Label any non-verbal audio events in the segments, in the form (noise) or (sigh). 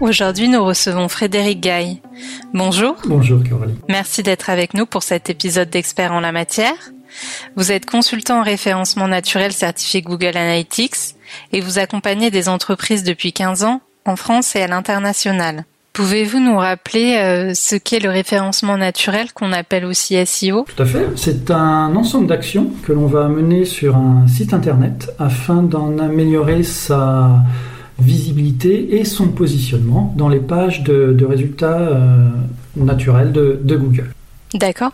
Aujourd'hui, nous recevons Frédéric Gaille. Bonjour. Bonjour Caroline. Merci d'être avec nous pour cet épisode d'Experts en la matière. Vous êtes consultant en référencement naturel certifié Google Analytics et vous accompagnez des entreprises depuis 15 ans en France et à l'international. Pouvez-vous nous rappeler euh, ce qu'est le référencement naturel qu'on appelle aussi SEO Tout à fait. C'est un ensemble d'actions que l'on va mener sur un site internet afin d'en améliorer sa visibilité et son positionnement dans les pages de, résultats euh, naturels de, de Google. D'accord.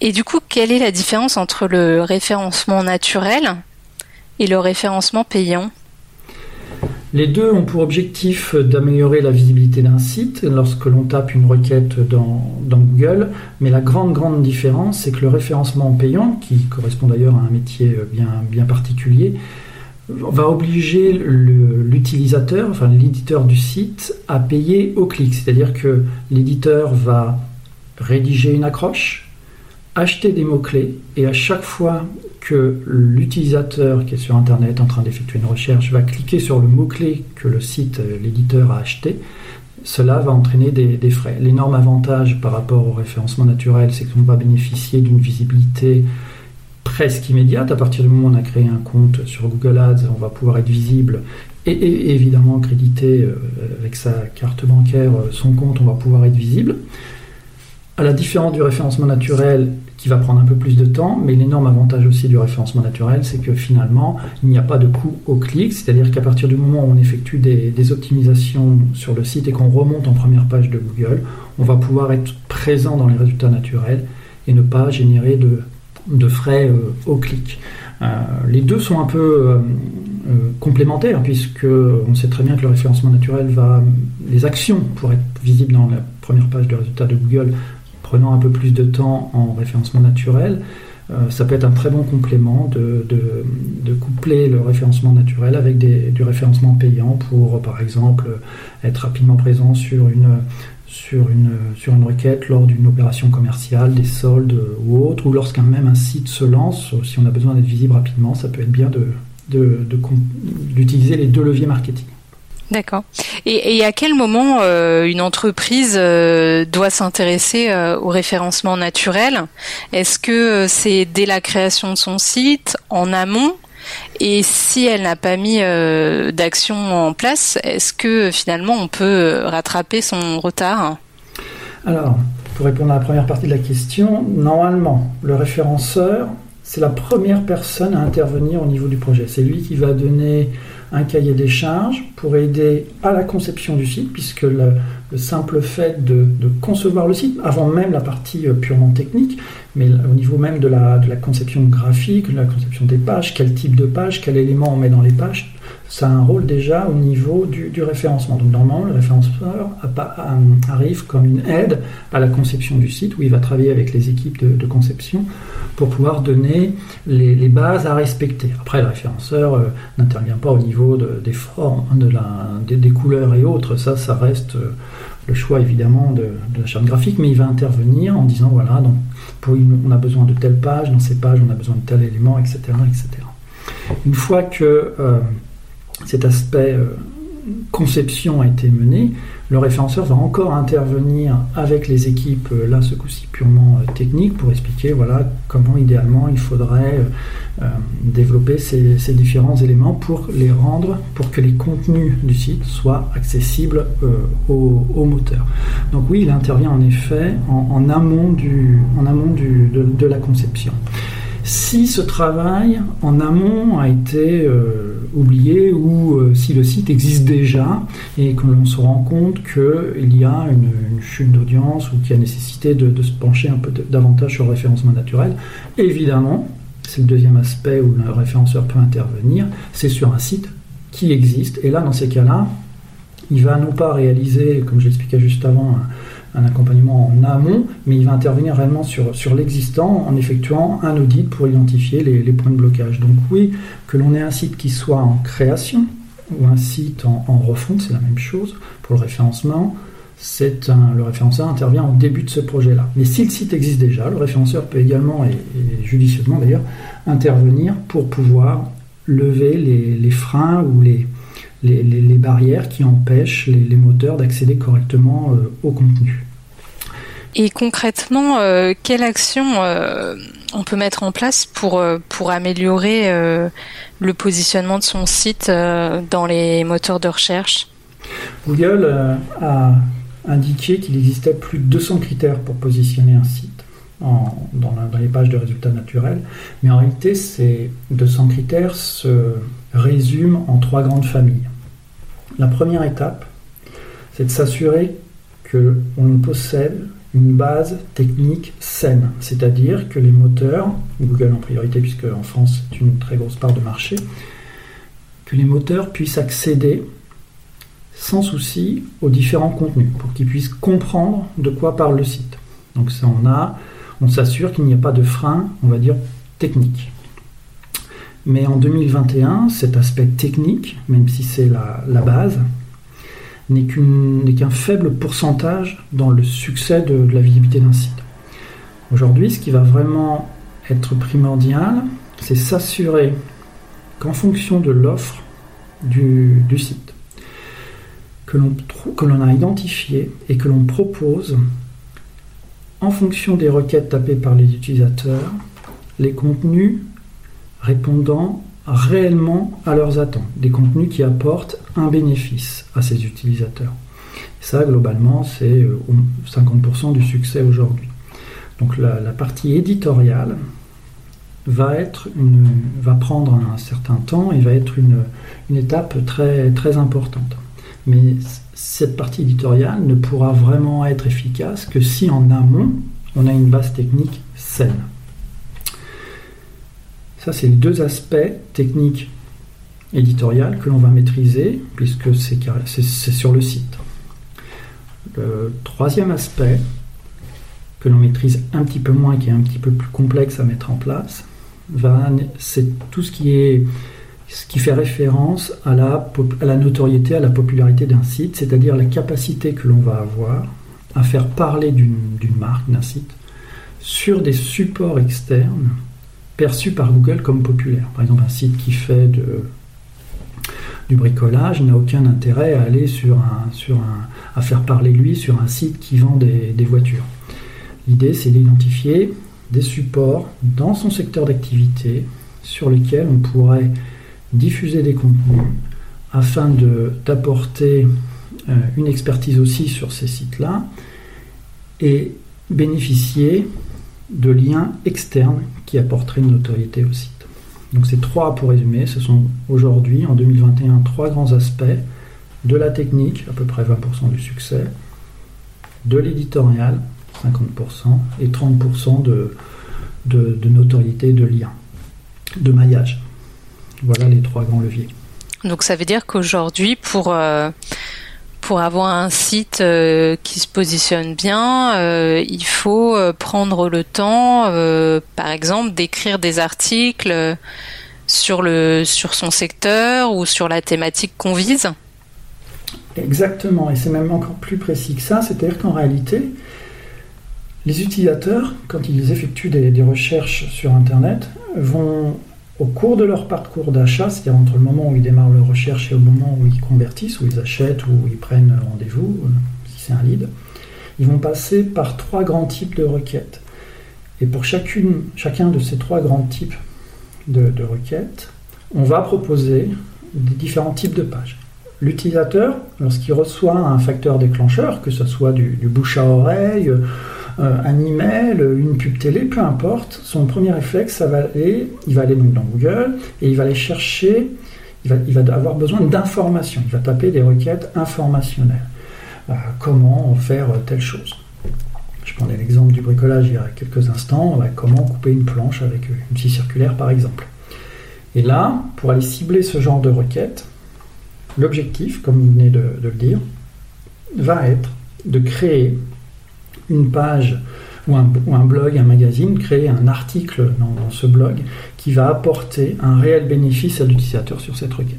Et du coup, quelle est la différence entre le référencement naturel et le référencement payant? Les deux ont pour objectif d'améliorer la visibilité d'un site lorsque l'on tape une requête dans, dans, Google, mais la grande grande différence, c'est que le référencement payant, qui correspond d'ailleurs à un métier bien, bien particulier, va obliger l'utilisateur, enfin l'éditeur du site, à payer au clic. C'est-à-dire que l'éditeur va rédiger une accroche, acheter des mots-clés, et à chaque fois que l'utilisateur qui est sur Internet en train d'effectuer une recherche va cliquer sur le mot-clé que le site, l'éditeur a acheté, cela va entraîner des, des frais. L'énorme avantage par rapport au référencement naturel, c'est qu'on va bénéficier d'une visibilité presque immédiate. À partir du moment où on a créé un compte sur Google Ads, on va pouvoir être visible et, évidemment créditer euh, avec sa carte bancaire euh, son compte, on va pouvoir être visible. À la différence du référencement naturel qui va prendre un peu plus de temps, mais l'énorme avantage aussi du référencement naturel, c'est que finalement, il n'y a pas de coût au clic, c'est-à-dire qu'à partir du moment où on effectue des optimisations sur le site et qu'on remonte en première page de Google, on va pouvoir être présent dans les résultats naturels et ne pas générer de, de frais euh, au clic. Euh, les deux sont un peu euh, complémentaires puisque on sait très bien que le référencement naturel va les actions pour être visibles dans la première page de résultats de Google prenant un peu plus de temps en référencement naturel. ça peut être un très bon complément de, coupler le référencement naturel avec du référencement payant pour, par exemple, être rapidement présent sur une, sur une, requête lors d'une opération commerciale, des soldes ou autre, ou lorsqu'un même un site se lance, si on a besoin d'être visible rapidement, ça peut être bien d'utiliser les deux leviers marketing. D'accord. Et, à quel moment euh, une entreprise euh, doit s'intéresser euh, au référencement naturel? Est-ce que c'est dès la création de son site, en amont et si elle n'a pas mis euh, d'action en place, est-ce que finalement on peut rattraper son retard? Alors, pour répondre à la première partie de la question, normalement, le référenceur, c'est la première personne à intervenir au niveau du projet. C'est lui qui va donner un cahier des charges pour aider à la conception du site, puisque le, simple fait de, concevoir le site, avant même la partie euh, purement technique, mais au niveau même de la, de la conception graphique, de la conception des pages, quel type de page, quel élément on met dans les pages, ça a un rôle déjà au niveau du, référencement. Donc normalement, le référenceur arrive comme une aide à la conception du site, où il va travailler avec les équipes de, conception pour pouvoir donner les, bases à respecter. Après, le référenceur euh, n'intervient pas au niveau des formes, de la, des, couleurs et autres. Ça, ça reste euh, le choix évidemment de, la charte graphique, mais il va intervenir en disant voilà, donc, on a besoin de telle page, dans ces pages on a besoin de tel élément, etc. etc. Une fois que euh, cet aspect euh, conception a été mené, le référenceur va encore intervenir avec les équipes, euh, là ce coup-ci purement euh, technique, pour expliquer voilà, comment idéalement il faudrait développer ces, différents éléments pour les rendre, pour que les contenus du site soient accessibles au, moteur. Donc oui, il intervient en effet en, amont, de, la conception. Si ce travail en amont a été euh, oublié ou euh, si le site existe déjà et que l'on se rend compte qu'il y a une, chute d'audience ou qu'il y a nécessité de, se pencher un peu davantage sur le référencement naturel, évidemment, c'est le deuxième aspect où le référenceur peut intervenir, c'est sur un site qui existe. Et là, dans ces cas-là, il va non pas réaliser, comme je l'expliquais juste avant, accompagnement en amont, mais il va intervenir réellement sur, l'existant en effectuant un audit pour identifier les, points de blocage. Donc oui, que l'on ait un site qui soit en création ou un site en, refonte, c'est la même chose pour le référencement. Un, le référenceur intervient au début de ce projet-là. Mais si le site existe déjà, le référenceur peut également, et, judicieusement d'ailleurs, intervenir pour pouvoir lever les freins ou les, les, barrières qui empêchent les, moteurs d'accéder correctement euh, au contenu. Et concrètement, euh, quelle action euh, on peut mettre en place pour, pour améliorer le positionnement de son site dans les moteurs de recherche? Google a indiqué qu'il existait plus de 200 critères pour positionner un site dans, dans, les pages de résultats naturels, mais en réalité, ces 200 critères se résument en trois grandes familles. La première étape, c'est de s'assurer qu'on possède une base technique saine, c'est-à-dire que les moteurs, Google en priorité puisque en France c'est une très grosse part de marché, que les moteurs puissent accéder sans souci aux différents contenus pour qu'ils puissent comprendre de quoi parle le site. Donc ça on a, on s'assure qu'il n'y a pas de frein, on va dire technique. Mais en 2021, cet aspect technique, même si c'est la, base, n'est qu'un faible pourcentage dans le succès de, la visibilité d'un site. Aujourd'hui, ce qui va vraiment être primordial, c'est s'assurer qu'en fonction de l'offre du, site, que l'on a identifié et que l'on propose, en fonction des requêtes tapées par les utilisateurs, les contenus répondant réellement à leurs attentes, des contenus qui apportent un bénéfice à ces utilisateurs. ça, globalement, c'est 50% euh, du succès aujourd'hui. Donc la, partie éditoriale va, être va prendre un certain temps et va être une, étape très importante. Mais cette partie éditoriale ne pourra vraiment être efficace que si en amont, on a une base technique saine. Ça, c'est les deux aspects techniques éditoriales que l'on va maîtriser puisque c'est sur le site. Le troisième aspect que l'on maîtrise un petit peu moins, qui est un petit peu plus complexe à mettre en place, c'est tout ce qui est ce qui fait référence à la, à la notoriété, à la popularité d'un site, c'est-à-dire la capacité que l'on va avoir à faire parler d'une marque, d'un site, sur des supports externes perçu par Google comme populaire. Par exemple, un site qui fait du bricolage n'a aucun intérêt à aller sur un, sur un, à faire parler lui sur un site qui vend des, des voitures. L'idée, c'est d'identifier des supports dans son secteur d'activité sur lesquels on pourrait diffuser des contenus afin d'apporter euh, une expertise aussi sur ces sites-là et bénéficier de liens externes qui apporteraient une notoriété au site. Donc ces trois, pour résumer, ce sont aujourd'hui, en 2021, trois grands aspects de la technique, à peu près 20% du succès, de l'éditorial, 50%, et 30% de, de, notoriété, de liens, de maillage. Voilà les trois grands leviers. Donc ça veut dire qu'aujourd'hui, pour... Euh, pour avoir un site euh, qui se positionne bien, euh, il faut euh, prendre le temps, par exemple, d'écrire des articles sur, le, sur son secteur ou sur la thématique qu'on vise. Exactement, et c'est même encore plus précis que ça, c'est-à-dire qu'en réalité, les utilisateurs, quand ils effectuent des recherches sur Internet, vont au cours de leur parcours d'achat, c'est-à-dire entre le moment où ils démarrent leur recherche et au moment où ils convertissent, où ils achètent, ou ils prennent rendez-vous, euh, si c'est un lead, ils vont passer par trois grands types de requêtes. Et pour chacun de ces trois grands types de, requêtes, on va proposer des différents types de pages. L'utilisateur, lorsqu'il reçoit un facteur déclencheur, que ce soit du bouche à oreille, un email, une pub télé, peu importe, son premier réflexe, ça va aller, il va aller donc dans Google et il va aller chercher, il va, avoir besoin d'informations. Il va taper des requêtes informationnelles. Euh, comment faire telle chose Je prenais l'exemple du bricolage il y a quelques instants. comment couper une planche avec une scie circulaire, par exemple. Et là, pour aller cibler ce genre de requête, l'objectif, comme vous venez de, le dire, va être de créer une page ou un, blog, un magazine, créer un article dans, ce blog qui va apporter un réel bénéfice à l'utilisateur sur cette requête.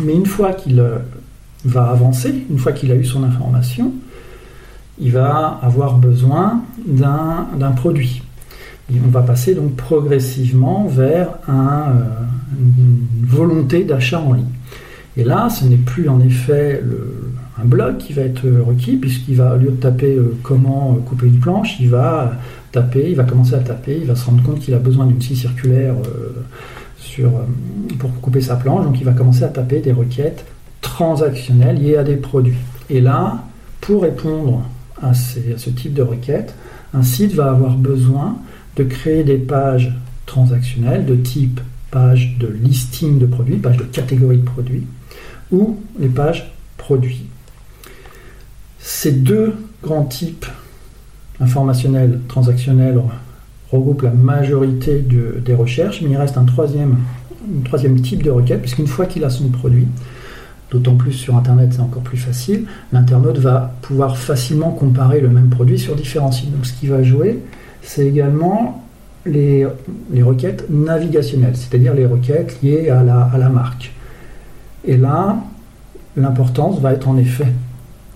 Mais une fois qu'il euh, va avancer, une fois qu'il a eu son information, il va avoir besoin d'un produit. Et on va passer donc progressivement vers euh, une volonté d'achat en ligne. Et là, ce n'est plus en effet un blog qui va être requis, puisqu'il va, au lieu de taper euh, comment couper une planche, il va taper, il va commencer à taper, il va se rendre compte qu'il a besoin d'une scie circulaire sur, pour couper sa planche, donc il va commencer à taper des requêtes transactionnelles liées à des produits. Et là, pour répondre à, ce type de requête, un site va avoir besoin de créer des pages transactionnelles de type page de listing de produits, page de catégorie de produits, ou les pages produits. Ces deux grands types informationnels, transactionnels, regroupent la majorité des recherches, mais il reste un troisième, type de requête, puisqu'une fois qu'il a son produit, D'autant plus sur Internet, c'est encore plus facile. L'internaute va pouvoir facilement comparer le même produit sur différents sites. Donc ce qui va jouer, c'est également les, requêtes navigationnelles, c'est-à-dire les requêtes liées à la marque. Et là, l'importance va être en effet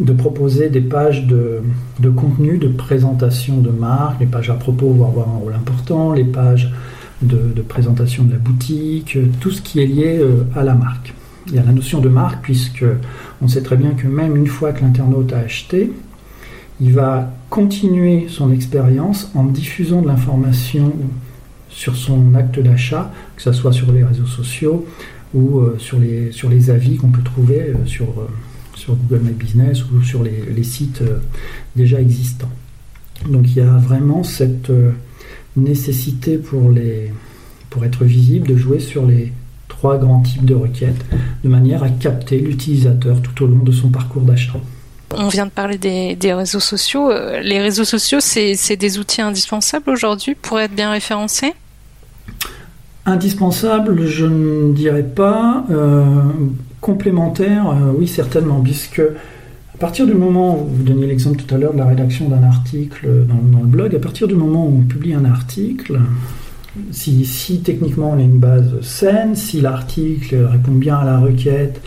de proposer des pages de, contenu, de présentation de marque, les pages à propos vont avoir un rôle important, les pages de, de présentation de la boutique, tout ce qui est lié euh, à la marque. Il y a la notion de marque, puisque on sait très bien que même une fois que l'internaute a acheté, il va continuer son expérience en diffusant de l'information sur son acte d'achat, que ce soit sur les réseaux sociaux ou euh, sur, les, avis qu'on peut trouver euh, sur, euh, sur Google My Business ou sur les, sites déjà existants. Donc il y a vraiment cette nécessité pour, être visible de jouer sur les trois grands types de requêtes, de manière à capter l'utilisateur tout au long de son parcours d'achat. On vient de parler des, réseaux sociaux. Les réseaux sociaux, c'est des outils indispensables aujourd'hui pour être bien référencés Indispensable, je ne dirais pas. Euh, complémentaire, euh, oui, certainement, puisque à partir du moment où vous donniez l'exemple tout à l'heure de la rédaction d'un article dans, le blog, à partir du moment où on publie un article, si, techniquement on a une base saine, si l'article répond bien à la requête,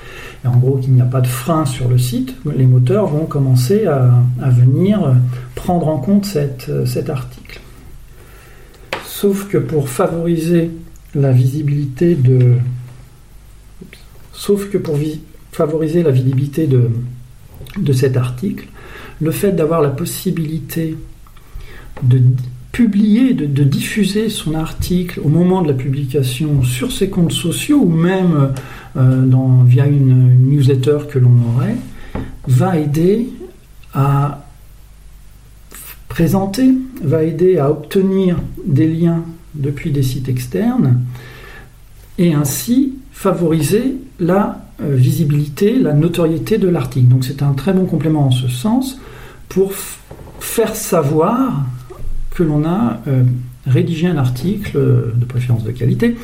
et en gros qu'il n'y a pas de frein sur le site, les moteurs vont commencer à, venir prendre en compte cet article. Sauf que pour favoriser la visibilité de. Sauf que pour favoriser la visibilité de, cet article, le fait d'avoir la possibilité de publier, de, diffuser son article au moment de la publication sur ses comptes sociaux ou même euh, dans, via une, newsletter que l'on aurait, va aider à présenter, va aider à obtenir des liens depuis des sites externes et ainsi favoriser la euh, visibilité, la notoriété de l'article. Donc c'est un très bon complément en ce sens pour faire savoir que l'on a euh, rédigé un article euh, de préférence de qualité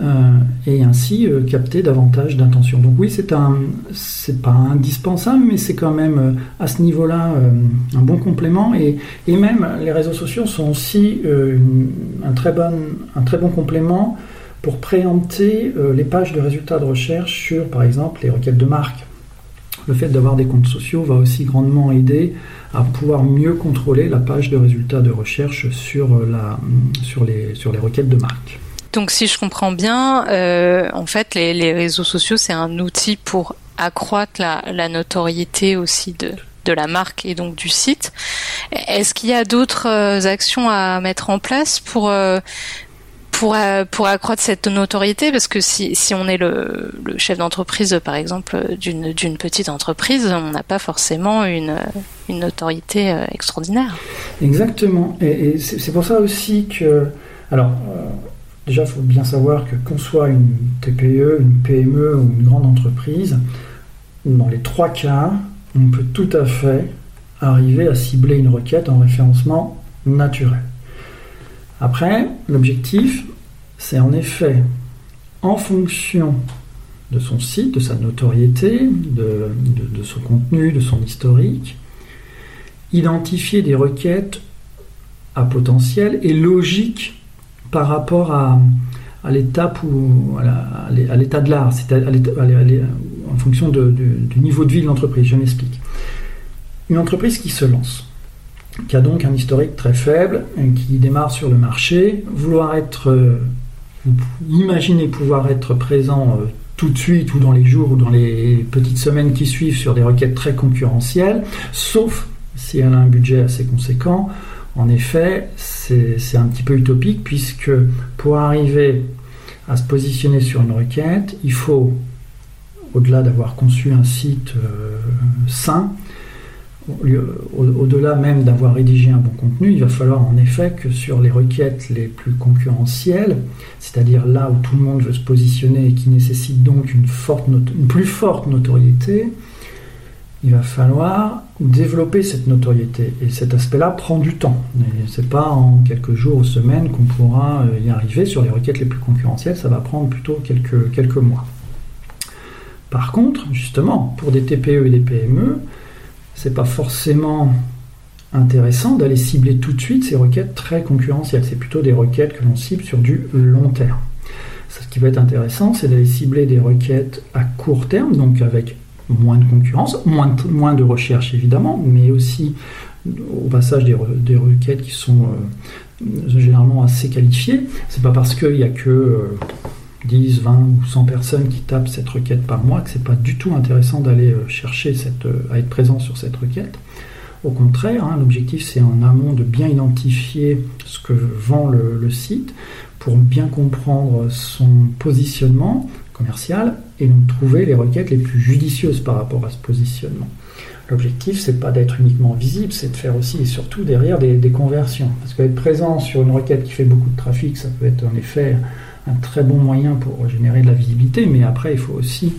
euh, et ainsi capter davantage d'intention. Donc oui, c'est un, c'est pas indispensable, mais c'est quand même à ce niveau-là un bon complément et, même les réseaux sociaux sont aussi un, très bon, complément pour préempter les pages de résultats de recherche sur, par exemple, les requêtes de marque. Le fait d'avoir des comptes sociaux va aussi grandement aider à pouvoir mieux contrôler la page de résultats de recherche euh, sur, les, sur les requêtes de marque. Donc si je comprends bien, euh, en fait les, réseaux sociaux c'est un outil pour accroître la, notoriété aussi de, de la marque et donc du site. Est-ce qu'il y a d'autres euh, actions à mettre en place pour pour, euh, pour accroître cette notoriété, parce que si, si on est le, chef d'entreprise, par exemple, d'une, petite entreprise, on n'a pas forcément une, une notoriété extraordinaire. Exactement. Et, c'est, pour ça aussi que... Alors, déjà, il faut bien savoir que qu'on soit une TPE, une PME ou une grande entreprise, dans les trois cas, on peut tout à fait arriver à cibler une requête en référencement naturel. Après, l'objectif, c'est en effet, en fonction de son site, de sa notoriété, de, son contenu, de son historique. Identifier des requêtes à potentiel et logique par rapport à, l'étape ou à l'état de l'art, en fonction du niveau de vie de l'entreprise. Je m'explique. Une entreprise qui se lance, qui a donc un historique très faible, qui démarre sur le marché, vouloir être, euh, imaginer pouvoir être présent euh, tout de suite ou dans les jours ou dans les petites semaines qui suivent sur des requêtes très concurrentielles, sauf si elle a un budget assez conséquent. En effet, c'est un petit peu utopique puisque pour arriver à se positionner sur une requête, il faut, au-delà d'avoir conçu un site euh, sain, au-delà même d'avoir rédigé un bon contenu, il va falloir en effet que sur les requêtes les plus concurrentielles, c'est-à-dire là où tout le monde veut se positionner et qui nécessite donc une, forte une plus forte notoriété, il va falloir développer cette notoriété. Et cet aspect-là prend du temps. Ce n'est pas en quelques jours ou semaines qu'on pourra euh, y arriver. Sur les requêtes les plus concurrentielles, ça va prendre plutôt quelques, mois. Par contre, justement, pour des TPE et des PME, c'est pas forcément intéressant d'aller cibler tout de suite ces requêtes très concurrentielles. C'est plutôt des requêtes que l'on cible sur du long terme. Ce qui va être intéressant, c'est d'aller cibler des requêtes à court terme, donc avec moins de concurrence, moins de, recherche évidemment, mais aussi au passage des, requêtes qui sont euh, généralement assez qualifiées. C'est pas parce qu'il n'y a que euh, 10, 20 ou 100 personnes qui tapent cette requête par mois, que c'est pas du tout intéressant d'aller euh, chercher cette, euh, à être présent sur cette requête. Au contraire, hein, l'objectif c'est en amont de bien identifier ce que vend le, site pour bien comprendre son positionnement commercial et donc trouver les requêtes les plus judicieuses par rapport à ce positionnement. L'objectif, c'est pas d'être uniquement visible, c'est de faire aussi et surtout derrière des, conversions. Parce qu'être présent sur une requête qui fait beaucoup de trafic, ça peut être en effet un très bon moyen pour générer de la visibilité, mais après, il faut aussi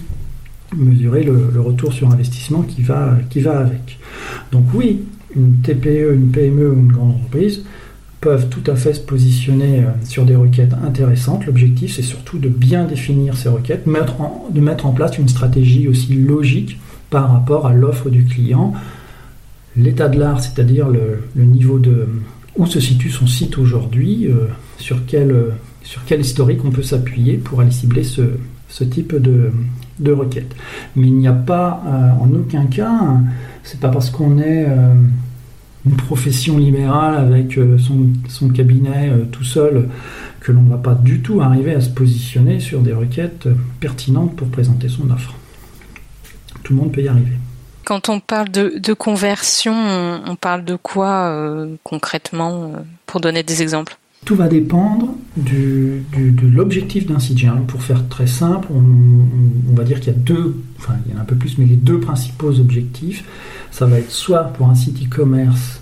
mesurer le, retour sur investissement qui va, qui va avec. Donc oui, une TPE, une PME ou une grande entreprise peuvent tout à fait se positionner euh, sur des requêtes intéressantes. L'objectif, c'est surtout de bien définir ces requêtes, mettre de mettre en place une stratégie aussi logique par rapport à l'offre du client, l'état de l'art, c'est-à-dire le, niveau de où se situe son site aujourd'hui, euh, sur quel euh, sur quel historique on peut s'appuyer pour aller cibler ce, type de, de, requête. Mais il n'y a pas, en aucun cas, c'est pas parce qu'on est une profession libérale avec euh, son, cabinet tout seul que l'on ne va pas du tout arriver à se positionner sur des requêtes pertinentes pour présenter son offre. Tout le monde peut y arriver. Quand on parle de, conversion, on, parle de quoi concrètement pour donner des exemples? Tout va dépendre de l'objectif d'un site. Pour faire très simple, on, va dire qu'il y a deux, enfin il y en a un peu plus, mais les deux principaux objectifs, ça va être soit pour un site e-commerce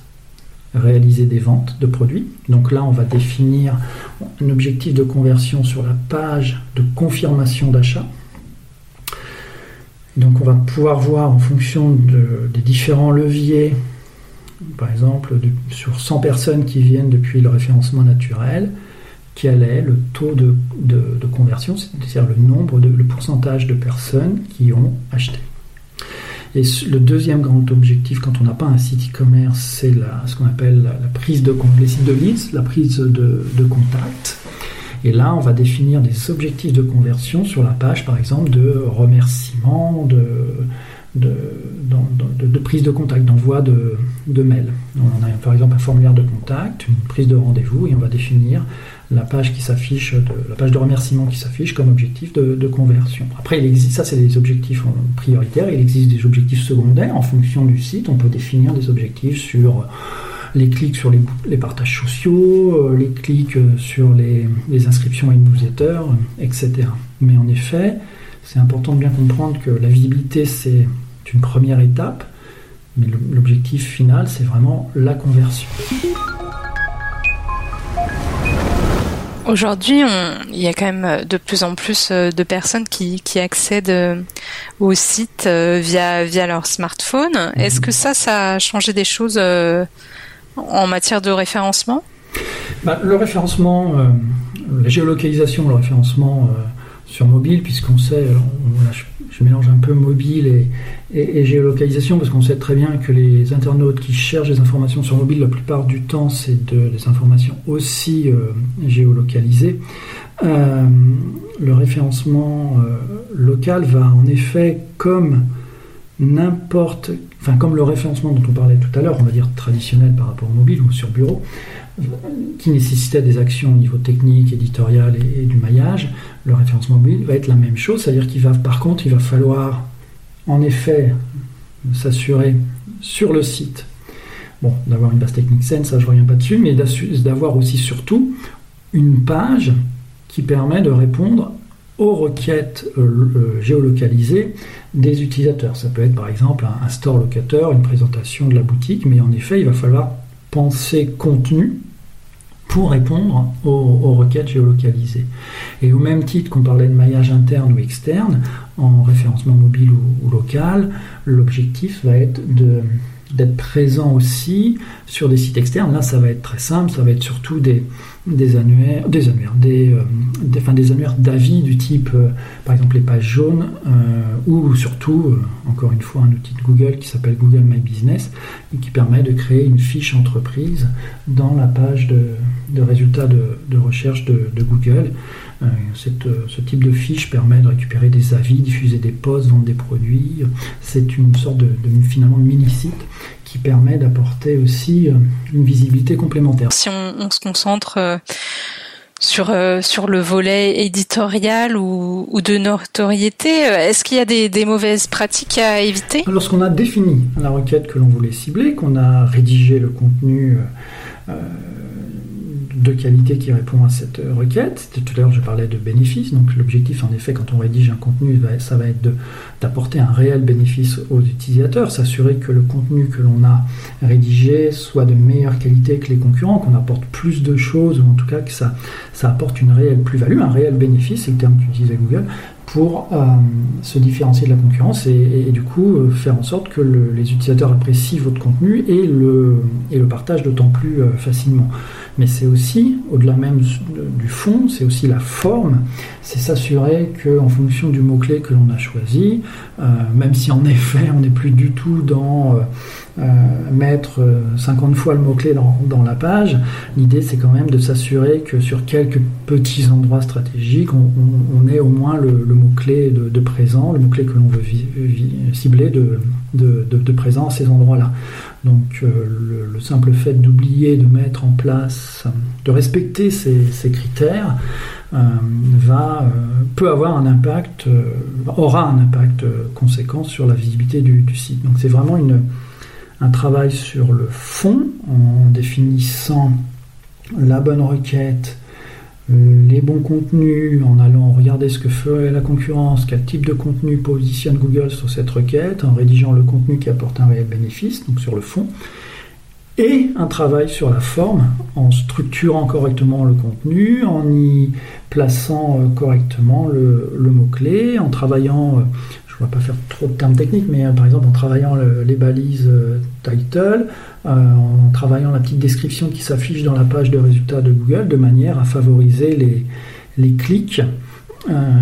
réaliser des ventes de produits. Donc là, on va définir un objectif de conversion sur la page de confirmation d'achat. Donc on va pouvoir voir en fonction des différents leviers par exemple, sur 100 personnes qui viennent depuis le référencement naturel, quel est le taux de, conversion, c'est-à-dire le nombre, le pourcentage de personnes qui ont acheté. Et le deuxième grand objectif quand on n'a pas un site e-commerce, c'est ce qu'on appelle la, prise de les sites de leads, la prise de, contact. Et là, on va définir des objectifs de conversion sur la page, par exemple, de remerciement, de, prise de contact, d'envoi de, de mail. On a par exemple un formulaire de contact, une prise de rendez-vous, et on va définir la page qui s'affiche, la page de remerciement qui s'affiche comme objectif de, conversion. Après, il existe, ça c'est des objectifs prioritaires, il existe des objectifs secondaires en fonction du site. On peut définir des objectifs sur les clics sur les, partages sociaux, euh, les clics sur les, les inscriptions à une etc. Mais en effet, c'est important de bien comprendre que la visibilité, c'est une première étape, mais l'objectif final, c'est vraiment la conversion. Aujourd'hui, il y a quand même de plus en plus euh, de personnes qui, accèdent euh, au site euh, via, via leur smartphone. Mhm. Est-ce que ça, ça a changé des choses en matière de référencement? Bah, Le référencement, la géolocalisation, le référencement sur mobile, puisqu'on sait, je, mélange un peu mobile et, géolocalisation, parce qu'on sait très bien que les internautes qui cherchent des informations sur mobile, la plupart du temps, c'est des informations aussi euh, géolocalisées. Euh, le référencement euh, local va en effet, comme n'importe, enfin comme le référencement dont on parlait tout à l'heure, on va dire traditionnel par rapport au mobile ou sur bureau, qui nécessitait des actions au niveau technique, éditorial et, du maillage, le référencement mobile va être la même chose, c'est-à-dire qu'il va, par contre, il va falloir en effet s'assurer sur le site, bon, d'avoir une base technique saine, ça je reviens pas dessus, mais d'avoir aussi surtout une page qui permet de répondre aux requêtes euh, euh, géolocalisées des utilisateurs. Ça peut être par exemple un, store locateur, une présentation de la boutique, mais en effet, il va falloir penser contenu pour répondre aux, requêtes géolocalisées. Et au même titre qu'on parlait de maillage interne ou externe, en référencement mobile ou local, l'objectif va être de d'être présent aussi sur des sites externes. Là, ça va être très simple, ça va être surtout des, annuaires, des annuaires, des, euh, des, annuaires d'avis du type, euh, par exemple, les pages jaunes, euh, ou surtout, encore une fois, un outil de Google qui s'appelle Google My Business et qui permet de créer une fiche entreprise dans la page de, résultats de, recherche de Google. Ce type de fiche permet de récupérer des avis, diffuser des posts, vendre des produits. C'est une sorte de, de finalement de mini-site qui permet d'apporter aussi euh, une visibilité complémentaire. Si on, se concentre euh, sur, euh, sur le volet éditorial ou, de notoriété, est-ce qu'il y a des, mauvaises pratiques à éviter? Lorsqu'on a défini la requête que l'on voulait cibler, qu'on a rédigé le contenu de qualité qui répond à cette requête. Tout à l'heure, je parlais de bénéfices. Donc, l'objectif, en effet, quand on rédige un contenu, ça va être d'apporter un réel bénéfice aux utilisateurs, s'assurer que le contenu que l'on a rédigé soit de meilleure qualité que les concurrents, qu'on apporte plus de choses, ou en tout cas que ça, ça apporte une réelle plus-value, un réel bénéfice, c'est le terme qu'utilisait Google, pour euh, se différencier de la concurrence et, du coup euh, faire en sorte que les utilisateurs apprécient votre contenu et le, et le partagent d'autant plus euh, facilement. Mais c'est aussi, au-delà même du fond, c'est aussi la forme, c'est s'assurer qu'en fonction du mot-clé que l'on a choisi, même si en effet on n'est plus du tout dans euh, mettre 50 euh, fois le mot-clé dans, la page. L'idée, c'est quand même de s'assurer que sur quelques petits endroits stratégiques, on, ait au moins le, mot-clé de, présent, le mot-clé que l'on veut cibler de, de, présent à ces endroits-là. Donc euh, le, simple fait d'oublier de mettre en place, de respecter ces, critères, va, peut avoir un impact, aura un impact conséquent sur la visibilité du site. Donc c'est vraiment une, un travail sur le fond en définissant la bonne requête, euh, les bons contenus, en allant regarder ce que ferait la concurrence, quel type de contenu positionne Google sur cette requête, en rédigeant le contenu qui apporte un réel bénéfice, donc sur le fond, et un travail sur la forme, en structurant correctement le contenu, en y plaçant euh, correctement le, mot-clé, en travaillant euh, on va pas faire trop de termes techniques, mais euh, par exemple en travaillant les balises euh, title, euh, en travaillant la petite description qui s'affiche dans la page de résultats de Google, de manière à favoriser les, les clics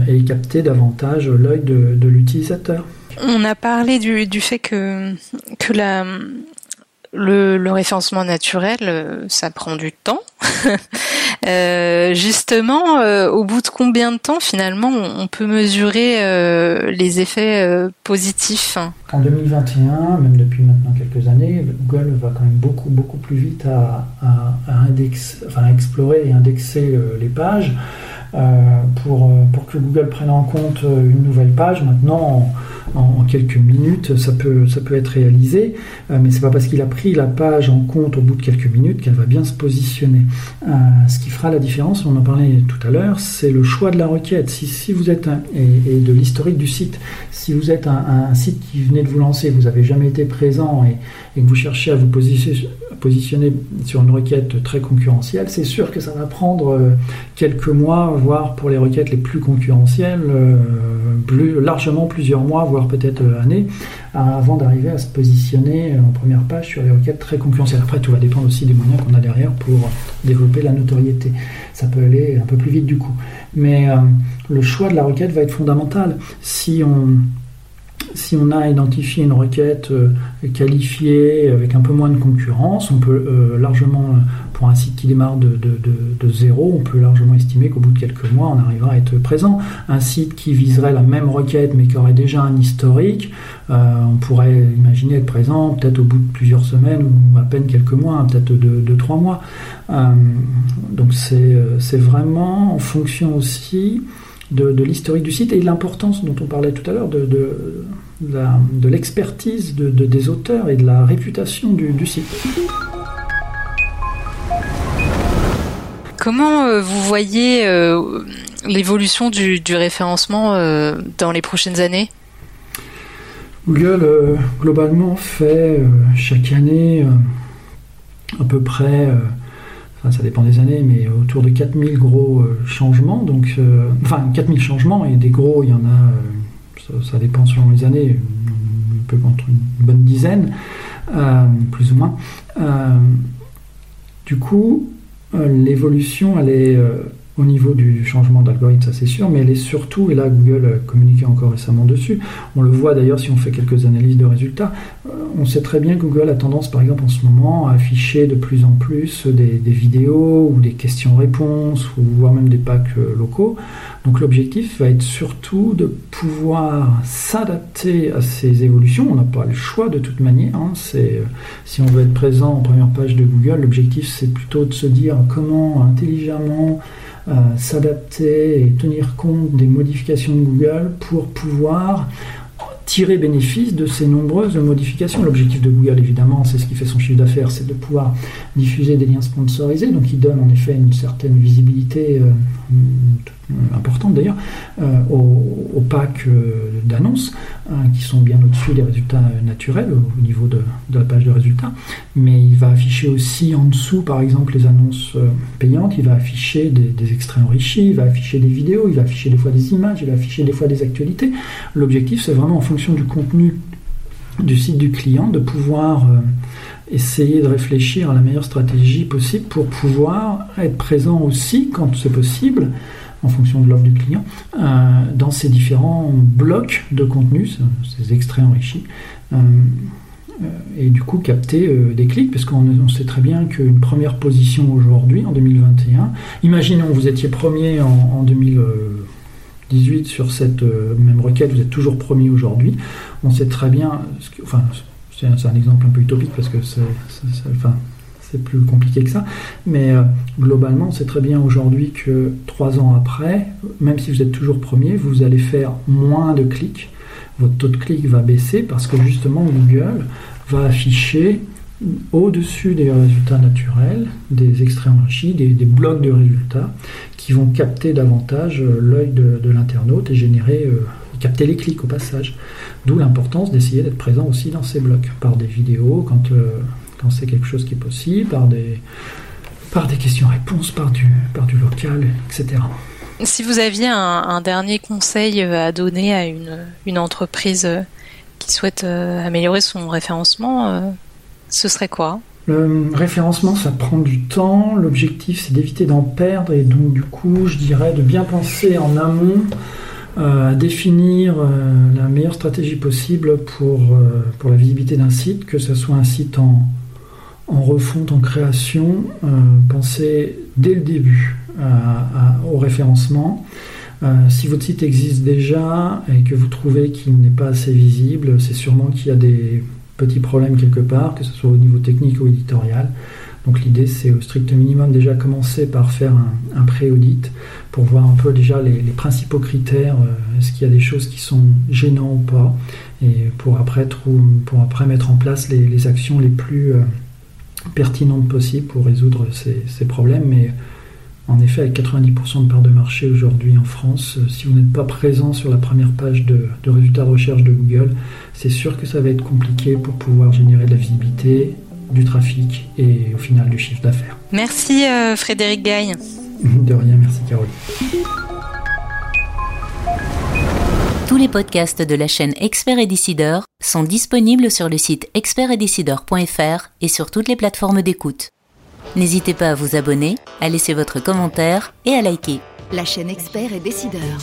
et capter davantage l'œil de, l'utilisateur. On a parlé du, du fait que, que la, le, référencement naturel, ça prend du temps. (laughs) Euh, justement, euh, au bout de combien de temps finalement on, peut mesurer euh, les effets positifs En 2021, même depuis maintenant quelques années, Google va quand même beaucoup beaucoup plus vite à explorer et indexer les pages. Pour, pour que Google prenne en compte une nouvelle page. Maintenant, en, quelques minutes, ça peut, ça peut être réalisé, euh, mais c'est pas parce qu'il a pris la page en compte au bout de quelques minutes qu'elle va bien se positionner. Euh, ce qui fera la différence, on en parlait tout à l'heure, c'est le choix de la requête. Si, vous êtes un, et, de l'historique du site, si vous êtes un, site qui venait de vous lancer, vous n'avez jamais été présent et, que vous cherchez à vous positionner, sur une requête très concurrentielle, c'est sûr que ça va prendre euh, quelques mois, voire pour les requêtes les plus concurrentielles, largement plusieurs mois, voire peut-être années, avant d'arriver à se positionner en première page sur les requêtes très concurrentielles. Après, tout va dépendre aussi des moyens qu'on a derrière pour développer la notoriété. Ça peut aller un peu plus vite du coup. Mais le choix de la requête va être fondamental. Si on si on a identifié une requête euh, qualifiée avec un peu moins de concurrence, on peut euh, largement, pour un site qui démarre de, zéro, on peut largement estimer qu'au bout de quelques mois, on arrivera à être présent. Un site qui viserait la même requête mais qui aurait déjà un historique, euh, on pourrait imaginer être présent peut-être au bout de plusieurs semaines ou à peine quelques mois, hein, peut-être de, trois mois. donc c'est vraiment en fonction aussi de, l'historique du site et l'importance dont on parlait tout à l'heure de, de, l'expertise des auteurs et de la réputation du, site. Comment euh, vous voyez euh, l'évolution du, référencement euh, dans les prochaines années? Google, globalement, fait chaque année à peu près ça dépend des années, mais autour de 4000 gros euh, changements. Donc, euh, enfin, 4000 changements, et des gros, il y en a, euh, ça, dépend selon les années, un peu entre une bonne dizaine, plus ou moins. du coup, l'évolution, elle est au niveau du changement d'algorithme, ça c'est sûr, mais elle est surtout, et là Google a communiqué encore récemment dessus, on le voit d'ailleurs si on fait quelques analyses de résultats, euh, on sait très bien que Google a tendance par exemple en ce moment à afficher de plus en plus des, vidéos ou des questions-réponses, ou voire même des packs euh, locaux. Donc l'objectif va être surtout de pouvoir s'adapter à ces évolutions. On n'a pas le choix de toute manière. Hein. C'est, euh, si on veut être présent en première page de Google, l'objectif c'est plutôt de se dire comment intelligemment s'adapter et tenir compte des modifications de Google pour pouvoir tirer bénéfice de ces nombreuses modifications. L'objectif de Google, évidemment, c'est ce qui fait son chiffre d'affaires, c'est de pouvoir diffuser des liens sponsorisés, donc il donne en effet une certaine visibilité euh, importante d'ailleurs, euh, aux, euh, d'annonces, euh, qui sont bien au-dessus des résultats naturels au niveau de, la page de résultats. Mais il va afficher aussi en dessous, par exemple, les annonces payantes, il va afficher des, extraits enrichis, il va afficher des vidéos, il va afficher des fois des images, il va afficher des fois des actualités. L'objectif, c'est vraiment en fonction du contenu du site du client de pouvoir essayer de réfléchir à la meilleure stratégie possible pour pouvoir être présent aussi, quand c'est possible, en fonction de l'offre du client, euh, dans ces différents blocs de contenu, ces extraits enrichis, euh, euh, et du coup capter des clics, parce qu'on sait très bien qu'une première position aujourd'hui, en 2021, imaginons vous étiez premier en, 2018 sur cette même requête, vous êtes toujours premier aujourd'hui, on sait très bien, enfin c'est un, exemple un peu utopique parce que c'est, c'est plus compliqué que ça. Mais euh, globalement, c'est très bien aujourd'hui que trois ans après, même si vous êtes toujours premier, vous allez faire moins de clics. Votre taux de clic va baisser parce que justement Google va afficher au-dessus des résultats naturels, des extraits enrichis, des, blocs de résultats qui vont capter davantage euh, l'œil de, l'internaute et générer, euh, capter les clics au passage. D'où l'importance d'essayer d'être présent aussi dans ces blocs par des vidéos quand c'est quelque chose qui est possible, par des, par des questions-réponses, par du, par du local, etc. Si vous aviez un, dernier conseil à donner à une, une entreprise qui souhaite euh, améliorer son référencement, euh, ce serait quoi? Le référencement, ça prend du temps. L'objectif, c'est d'éviter d'en perdre. Et donc, du coup, je dirais de bien penser en amont euh, à définir la meilleure stratégie possible pour, pour la visibilité d'un site, que ce soit un site en, en refonte, en création, euh, pensez dès le début au référencement. Euh, si votre site existe déjà et que vous trouvez qu'il n'est pas assez visible, c'est sûrement qu'il y a des petits problèmes quelque part, que ce soit au niveau technique ou éditorial. Donc l'idée c'est au strict minimum déjà commencer par faire un, pré-audit pour voir un peu déjà les, principaux critères, euh, est-ce qu'il y a des choses qui sont gênantes ou pas, et pour après, pour après mettre en place les, actions les plus pertinente possible pour résoudre ces, problèmes. Mais en effet, avec 90% de part de marché aujourd'hui en France, euh, si vous n'êtes pas présent sur la première page de, résultats de recherche de Google, c'est sûr que ça va être compliqué pour pouvoir générer de la visibilité, du trafic et au final du chiffre d'affaires. Merci euh, Frédéric Gaille. De rien, merci Caroline. Tous les podcasts de la chaîne Expert et Décideur sont disponibles sur le site expertetdecideur.fr et sur toutes les plateformes d'écoute. N'hésitez pas à vous abonner, à laisser votre commentaire et à liker. La chaîne Expert et Décideur.